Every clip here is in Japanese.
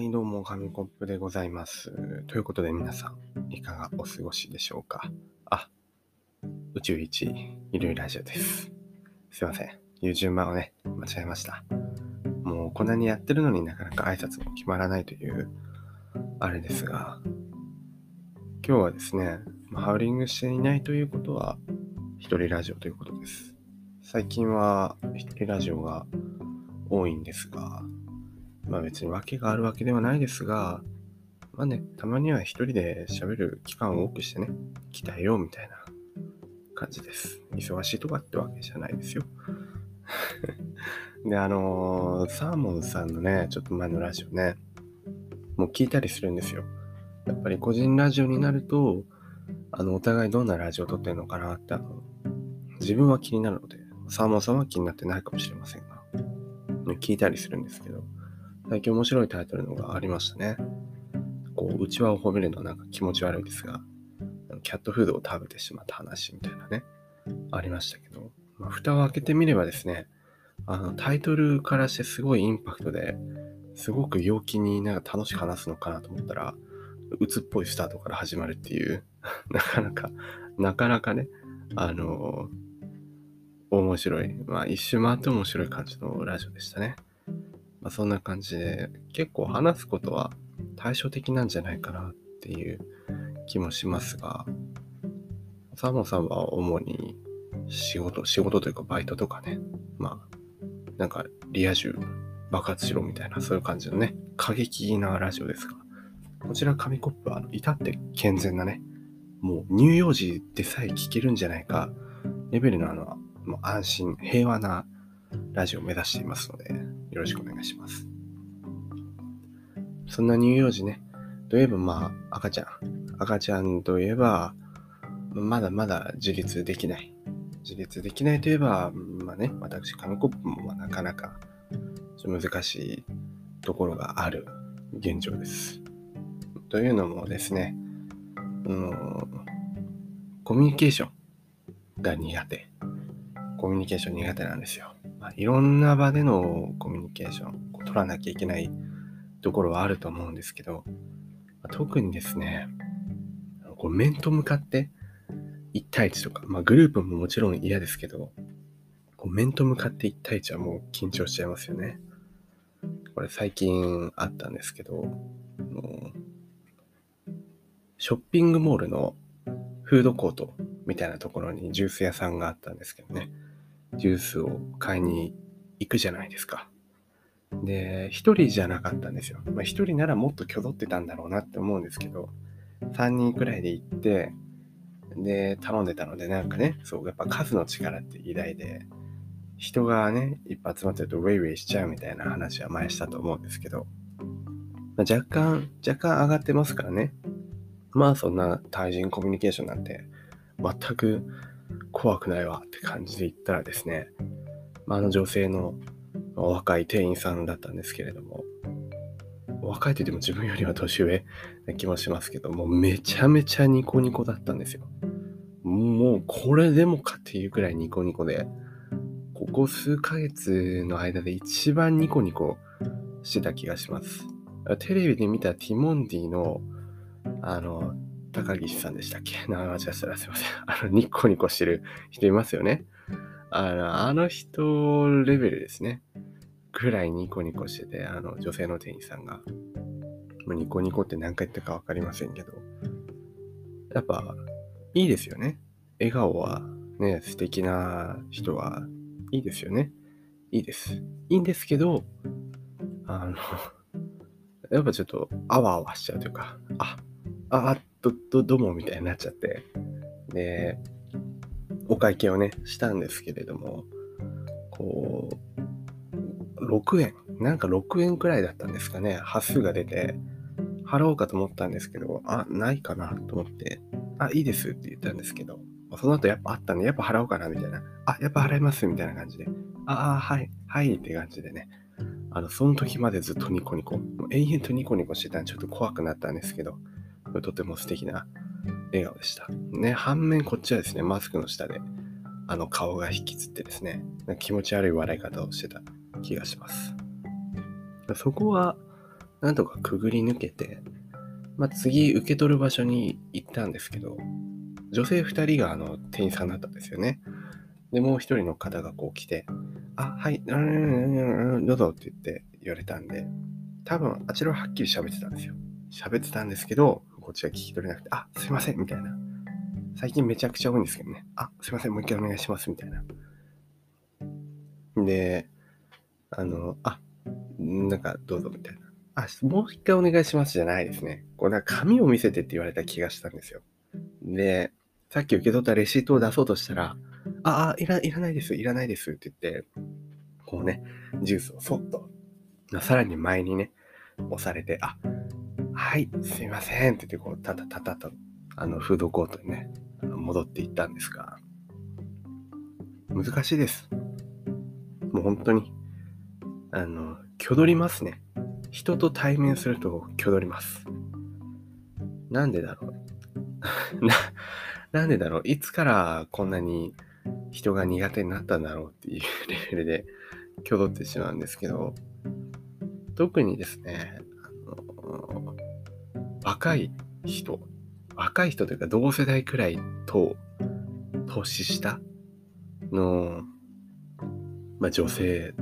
はい、どうも、紙コップでございます。ということで、皆さん、いかがお過ごしでしょうか？あ、宇宙一いるラジオです。すいません。言う順番をね、間違えました。もう、こんなにやってるのになかなか挨拶も決まらないという、あれですが、今日はですね、ハウリングしていないということは、一人ラジオということです。最近は、一人ラジオが多いんですが、まあ別に訳があるわけではないですが、まあね、たまには一人で喋る期間を多くしてね、鍛えようみたいな感じです。忙しいとかってわけじゃないですよ。で、あのーサーモンさんのね、ちょっと前のラジオね、もう聞いたりするんですよ。やっぱり個人ラジオになると、あの、お互いどんなラジオを撮ってるのかなって、あの、自分は気になるので、サーモンさんは気になってないかもしれませんが、聞いたりするんですけど、最近面白いタイトルのがありましたね。こう、内輪を褒めるのはなんか気持ち悪いですが、キャットフードを食べてしまった話みたいなね、ありましたけど、まあ、蓋を開けてみればですね、あの、タイトルからしてすごいインパクトで、すごく陽気になんか楽しく話すのかなと思ったら、鬱っぽいスタートから始まるっていう、なかなか、なかなかね、あの面白い、まあ一周回って面白い感じのラジオでしたね。まあそんな感じで、結構話すことは対照的なんじゃないかなっていう気もしますが、サモンさんは主に仕事、仕事というかバイトとかね、まあ、なんかリア充爆発しろみたいなそういう感じのね、過激なラジオですが、こちら紙コップは至って健全なね、もう乳幼児でさえ聞けるんじゃないか、レベルのあの、もう安心、平和なラジオを目指していますので、よろしくお願いします。そんな乳幼児ね、といえばまあ赤ちゃん。赤ちゃんといえば、まだまだ自立できない。自立できないといえば、まあね、私、紙コップもなかなか難しいところがある現状です。というのもですね、うん、コミュニケーションが苦手。コミュニケーション苦手なんですよ。いろんな場でのコミュニケーションを取らなきゃいけないところはあると思うんですけど、特にですね、こう面と向かって1対1とか、まあ、グループももちろん嫌ですけど、こう面と向かって1対1はもう緊張しちゃいますよね。これ最近あったんですけど、ショッピングモールのフードコートみたいなところにジュース屋さんがあったんですけどね。ジュースを買いに行くじゃないですか。で、一人じゃなかったんですよ。まあ一人ならもっと挙動ってたんだろうなって思うんですけど、三人くらいで行って、で、頼んでたので、なんかね、そう、やっぱ数の力って偉大で、人がね、いっぱい集まってるとウェイウェイしちゃうみたいな話は前したと思うんですけど、まあ、若干、若干上がってますからね。まあそんな対人コミュニケーションなんて全く怖くないわって感じで言ったらですね、まあ、あの女性のお若い店員さんだったんですけれども、若いと言っても自分よりは年上な気もしますけどもう、めちゃめちゃニコニコだったんですよ。もうこれでもかっていうくらいニコニコで、ここ数ヶ月の間で一番ニコニコしてた気がします。テレビで見たティモンディのあの、高岸さんでしたっけ？名前間違えたらすいません。あの、ニコニコしてる人いますよね。あの、あの人レベルですね。ぐらいニコニコしてて、あの、女性の店員さんが。もうニコニコって何回言ったかわかりませんけど。やっぱ、いいですよね。笑顔はね、素敵な人はいいですよね。いいです。いいんですけど、あの、やっぱちょっとあわあわしちゃうというか、あ、あ、ど、ど、どもみたいになっちゃって、で、お会計をね、したんですけれども、こう、6円、なんか6円くらいだったんですかね、端数が出て、払おうかと思ったんですけど、あ、ないかなと思って、あ、いいですって言ったんですけど、その後やっぱあったんで、やっぱ払おうかなみたいな、あ、やっぱ払いますみたいな感じで、ああ、はい、はいって感じでね、あの、その時までずっとニコニコ、もう永遠とニコニコしてたんでちょっと怖くなったんですけど、とても素敵な笑顔でした。ね、反面こっちはですね、マスクの下で、あの顔が引きつってですね、気持ち悪い笑い方をしてた気がします。そこは、なんとかくぐり抜けて、まあ、次受け取る場所に行ったんですけど、女性2人があの店員さんだったんですよね。で、もう1人の方がこう来て、あ、はい、どうぞって言って言われたんで、多分あちらははっきり喋ってたんですよ。喋ってたんですけど、こっちが聞き取れなくて、あ、すいません、みたいな。最近めちゃくちゃ多いんですけどね。あ、すいません、もう一回お願いします、みたいな。で、あの、あ、なんかどうぞ、みたいな。あ、もう一回お願いしますじゃないですね。こうなんか紙を見せてって言われた気がしたんですよ。で、さっき受け取ったレシートを出そうとしたら、あ、あ、いらいらないです、いらないですって言って、こうね、ジュースをそっと、さらに前にね、押されて、あ、はい、すいませんって言って、こう、たたたたと、あの、フードコートにね、戻っていったんですが、難しいです。もう本当に、あの、挙取りますね。人と対面すると挙取ります。なんでだろう な、なんでだろういつからこんなに人が苦手になったんだろうっていうレベルで挙取ってしまうんですけど、特にですね、若い人、若い人というか同世代くらいと年下の、まあ、女性、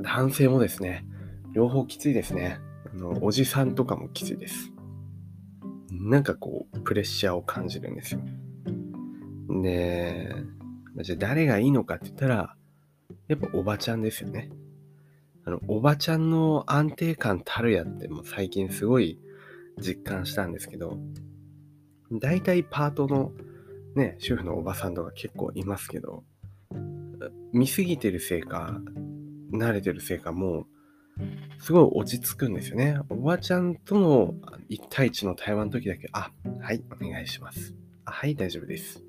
男性もですね、両方きついですね。あの、おじさんとかもきついです。なんかこう、プレッシャーを感じるんですよ。で、じゃあ誰がいいのかって言ったら、やっぱおばちゃんですよね。あの、おばちゃんの安定感たるやっても最近すごい実感したんですけど、大体パートのね、主婦のおばさんとか結構いますけど、見すぎてるせいか、慣れてるせいか、もう、すごい落ち着くんですよね。おばちゃんとの1対1の対話の時だけ、あ、はい、お願いします。あ、はい、大丈夫です。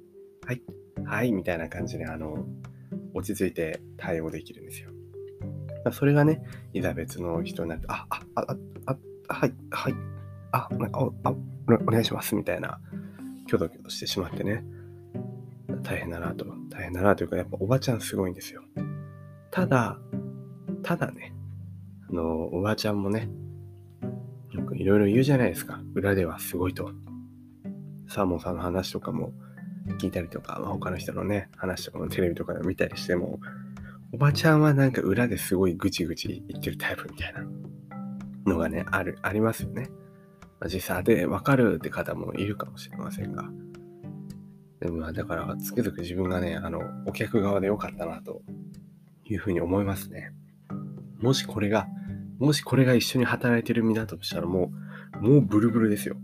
はい、はい、みたいな感じで、あの、落ち着いて対応できるんですよ。それがね、いざ別の人になって、あ、あ、あ、あ、はい、はい、あ、なんか、あ、お願いします、みたいな、キョドキョドしてしまってね、大変だなと、大変だなというか、やっぱおばちゃんすごいんですよ。ただ、ただね、あの、おばちゃんもね、なんかいろいろ言うじゃないですか。裏ではすごいと。サーモンさんの話とかも聞いたりとか、まあ、他の人のね、話とかもテレビとかで見たりしても、おばちゃんはなんか裏ですごいぐちぐち言ってるタイプみたいなのがね、ある、ありますよね。実際でわかるって方もいるかもしれませんが。でもだから、つくづく自分がね、あの、お客側でよかったなというふうに思いますね。もしこれが、もしこれが一緒に働いてる身だとしたらもう、もうブルブルですよ。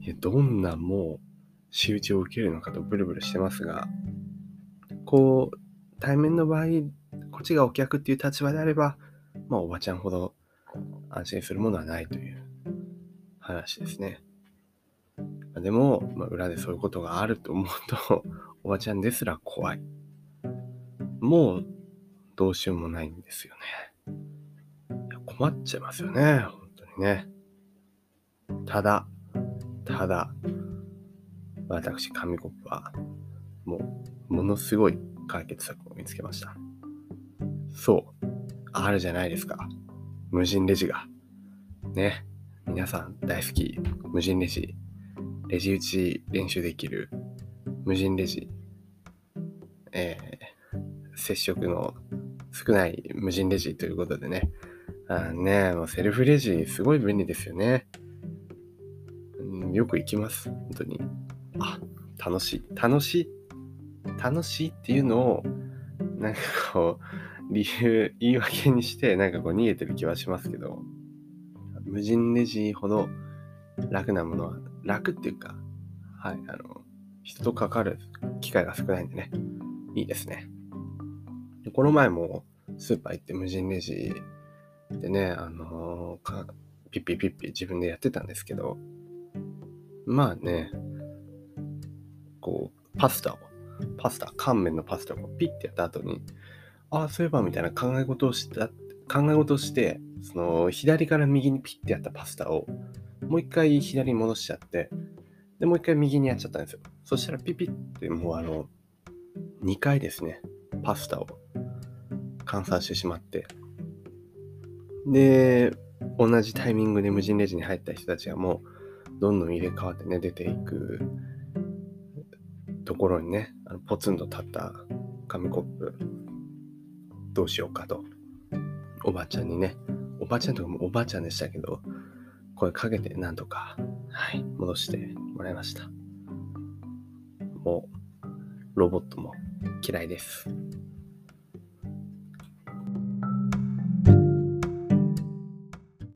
いや、どんなもう仕打ちを受けるのかとブルブルしてますが、こう、対面の場合、こっちがお客っていう立場であれば、まあ、おばちゃんほど安心するものはないという話ですね。でも、まあ、裏でそういうことがあると思うと、おばちゃんですら怖い。もう、どうしようもないんですよね。困っちゃいますよね、本当にね。ただ、ただ、私、紙コップは、もう、ものすごい解決策を見つけました。そう、あるじゃないですか。無人レジが。ね。皆さん大好き。無人レジ。レジ打ち練習できる。無人レジ。えー、接触の少ない無人レジということでね。あねもうセルフレジすごい便利ですよね。よく行きます。本当に。あ、楽しい。楽しい。楽しいっていうのを、なんかこう、理由、言い訳にして、なんかこう逃げてる気はしますけど、無人レジほど楽なものは、楽っていうか、はい、あの、人と関わる機会が少ないんでね、いいですね。でこの前もスーパー行って無人レジでね、あのー、ピッピピッピ自分でやってたんですけど、まあね、こう、パスタを、パスタ、乾麺のパスタをピッてやった後に、ああ、そういえばみたいな考え事をした、考え事して、その、左から右にピッてやったパスタを、もう一回左に戻しちゃって、で、もう一回右にやっちゃったんですよ。そしたらピピってもうあの、2回ですね、パスタを換算してしまって、で、同じタイミングで無人レジに入った人たちがもうどんどん入れ替わってね、出ていくところにね、あのポツンと立った紙コップ、どうしようかと、おばあちゃんにね、おばあちゃんとかもおばあちゃんでしたけど、声かけてなんとか、はい、戻してもらいました。もう、ロボットも嫌いです。